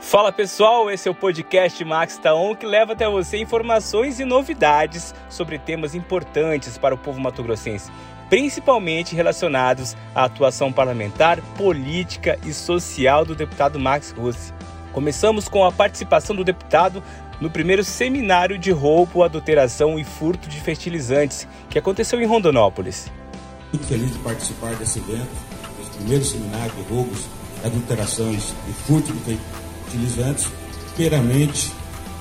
Fala pessoal, esse é o podcast Max Taon que leva até você informações e novidades sobre temas importantes para o povo mato-grossense, principalmente relacionados à atuação parlamentar, política e social do deputado Max Russi. Começamos com a participação do deputado no primeiro seminário de roubo, adulteração e furto de fertilizantes que aconteceu em Rondonópolis. Muito feliz de participar desse evento, desse primeiro seminário de roubos, adulterações e furto de fertilizantes, primeiramente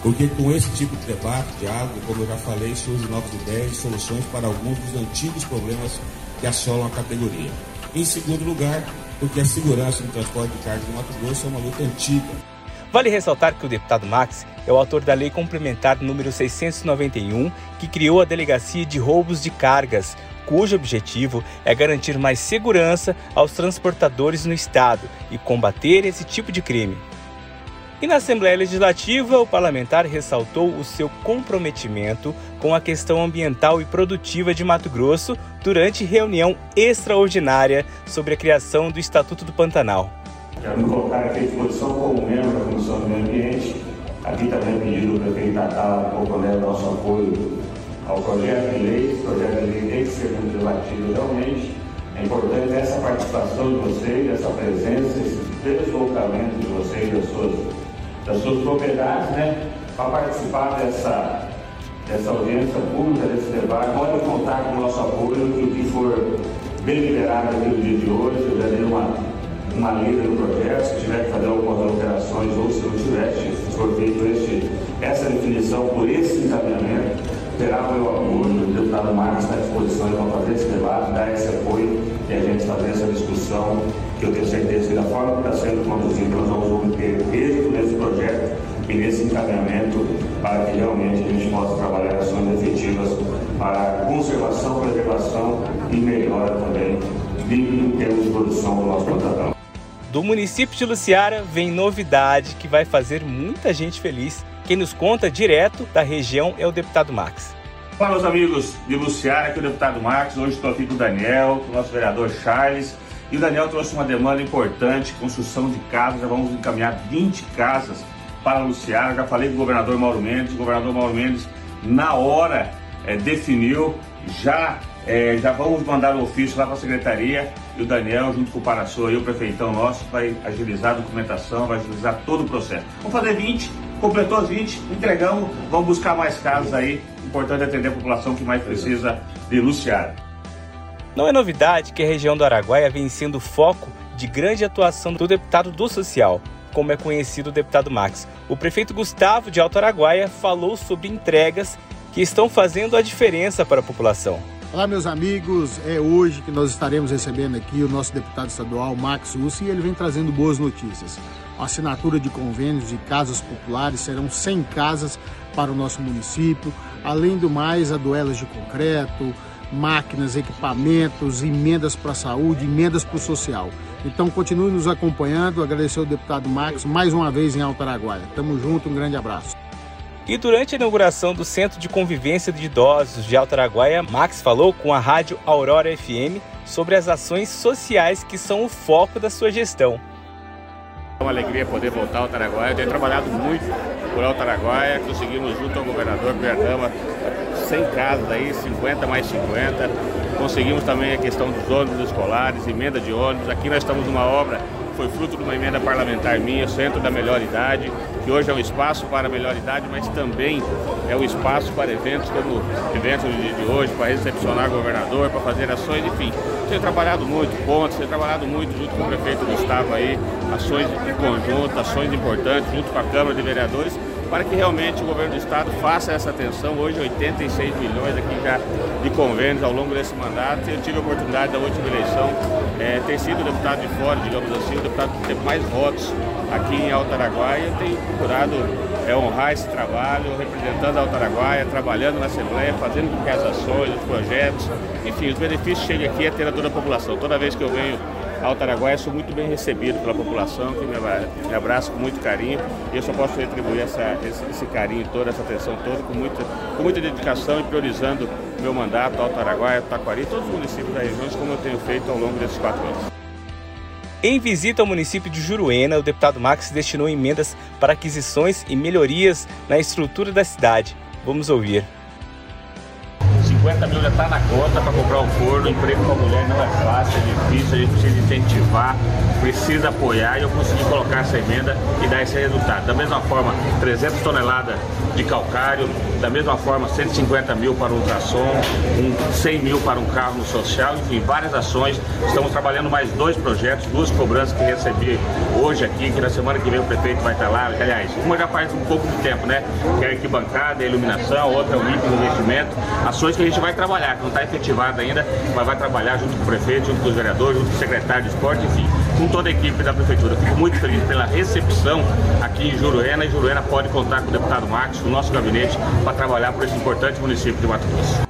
porque com esse tipo de debate, diálogo, como eu já falei, surgem novas ideias e soluções para alguns dos antigos problemas que assolam a categoria. Em segundo lugar, porque a segurança no transporte de carga do Mato Grosso é uma luta antiga. Vale ressaltar que o deputado Max é o autor da Lei Complementar número 691, que criou a Delegacia de Roubos de Cargas, cujo objetivo é garantir mais segurança aos transportadores no estado e combater esse tipo de crime. E na Assembleia Legislativa, o parlamentar ressaltou o seu comprometimento com a questão ambiental e produtiva de Mato Grosso durante reunião extraordinária sobre a criação do Estatuto do Pantanal. Quero me colocar aqui à disposição como membro da Comissão do Meio Ambiente. Aqui também pedido o prefeito Natal comprometer o nosso apoio ao projeto de lei. Esse projeto de lei tem que ser debatido realmente. É importante essa participação de vocês, essa presença, esse deslocamento de vocês das suas, das suas propriedades, né? Para participar dessa, dessa audiência pública, desse debate. Pode contar com o nosso apoio, o que for deliberado aqui no dia de hoje, eu já dei uma uma lida do projeto, se tiver que fazer algumas alterações ou se não tiver, se for feito este, essa definição por esse encaminhamento, terá o meu apoio, o deputado Marcos está à disposição para fazer esse debate, dar apoio e a gente fazer essa discussão, que eu tenho certeza que da forma que está sendo conduzida, nós vamos obter êxito nesse projeto e nesse encaminhamento para que realmente a gente possa trabalhar ações efetivas para conservação, preservação e melhora também em termos de produção do nosso Pantanal. Do município de Luciara vem novidade que vai fazer muita gente feliz. Quem nos conta direto da região é o deputado Max. Olá, meus amigos de Luciara, aqui é o deputado Max. Hoje estou aqui com o Daniel, com o nosso vereador Charles. E o Daniel trouxe uma demanda importante, construção de casas. Já vamos encaminhar 20 casas para Luciara. Já falei com o governador Mauro Mendes. O governador Mauro Mendes, na hora, é, definiu, já é, já vamos mandar o ofício lá para a secretaria e o Daniel, junto com o Paraçô e o prefeitão nosso, vai agilizar a documentação, vai agilizar todo o processo. Vamos fazer 20, completou as 20, entregamos, vamos buscar mais casos aí. Importante atender a população que mais precisa de Luciara. Não é novidade que a região do Araguaia vem sendo foco de grande atuação do deputado do Social, como é conhecido o deputado Max. O prefeito Gustavo de Alto Araguaia falou sobre entregas que estão fazendo a diferença para a população. Olá, meus amigos. É hoje que nós estaremos recebendo aqui o nosso deputado estadual, Max Ussi, e ele vem trazendo boas notícias. A assinatura de convênios de casas populares serão 100 casas para o nosso município. Além do mais, a duelas de concreto, máquinas, equipamentos, emendas para a saúde, emendas para o social. Então, continue nos acompanhando. Agradecer ao deputado Max mais uma vez em Alto Araguaia. Tamo junto, um grande abraço. E durante a inauguração do Centro de Convivência de Idosos de Alto Araguaia, Max falou com a rádio Aurora FM sobre as ações sociais que são o foco da sua gestão. É uma alegria poder voltar ao Araguaia. Eu tenho trabalhado muito por Alto Araguaia, conseguimos junto ao governador Bernama 100 casas aí, 50 mais 50. Conseguimos também a questão dos ônibus escolares, emenda de ônibus. Aqui nós estamos numa obra foi fruto de uma emenda parlamentar minha, Centro da Melhor Idade, que hoje é um espaço para a melhor idade, mas também é um espaço para eventos como eventos de, de hoje, para recepcionar o governador, para fazer ações, enfim. Tenho trabalhado muito pontos, tenho trabalhado muito junto com o prefeito Gustavo aí, ações em conjunto, ações importantes, junto com a Câmara de Vereadores, para que realmente o governo do estado faça essa atenção. Hoje 86 milhões aqui já de convênios ao longo desse mandato. Eu tive a oportunidade da última eleição é, ter sido deputado de fora, digamos assim, o deputado que teve mais votos aqui em Alto Araguaia. Eu tenho procurado é, honrar esse trabalho, representando a Alto Araguaia, trabalhando na Assembleia, fazendo com que as ações, os projetos, enfim, os benefícios cheguem aqui a ter a toda a população. Toda vez que eu venho Alto Araguaia, sou muito bem recebido pela população, que me abraça com muito carinho. E eu só posso retribuir essa, esse, esse, carinho todo, essa atenção toda, com muita, com muita dedicação e priorizando meu mandato, Alto Araguaia, Taquari, todos os municípios da região, como eu tenho feito ao longo desses quatro anos. Em visita ao município de Juruena, o deputado Max destinou emendas para aquisições e melhorias na estrutura da cidade. Vamos ouvir. 50 mil já está na conta para comprar um forno. Emprego para mulher não é fácil, é difícil, a gente precisa incentivar, precisa apoiar e eu consegui colocar essa emenda e dar esse resultado. Da mesma forma, 300 toneladas de calcário, da mesma forma, 150 mil para o ultrassom, um 100 mil para um carro no social, enfim, várias ações. Estamos trabalhando mais dois projetos, duas cobranças que recebi hoje aqui, que na semana que vem o prefeito vai estar lá. Aliás, uma já faz um pouco de tempo, né? Que é a arquibancada, a iluminação, outra é o IPE, investimento. Ações que gente vai trabalhar, não está efetivada ainda, mas vai trabalhar junto com o prefeito, junto com os vereadores, junto com o secretário de esporte, enfim, com toda a equipe da prefeitura. Fico muito feliz pela recepção aqui em Juruena e Juruena pode contar com o deputado Marcos, o nosso gabinete, para trabalhar por esse importante município de Mato Grosso.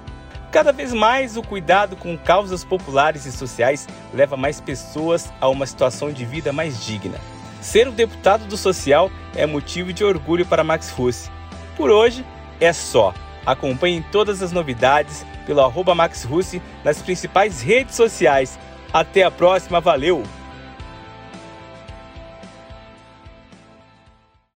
Cada vez mais o cuidado com causas populares e sociais leva mais pessoas a uma situação de vida mais digna. Ser o deputado do social é motivo de orgulho para Max Fuss. Por hoje é só. Acompanhem todas as novidades pelo arroba Max Russi nas principais redes sociais. Até a próxima, valeu!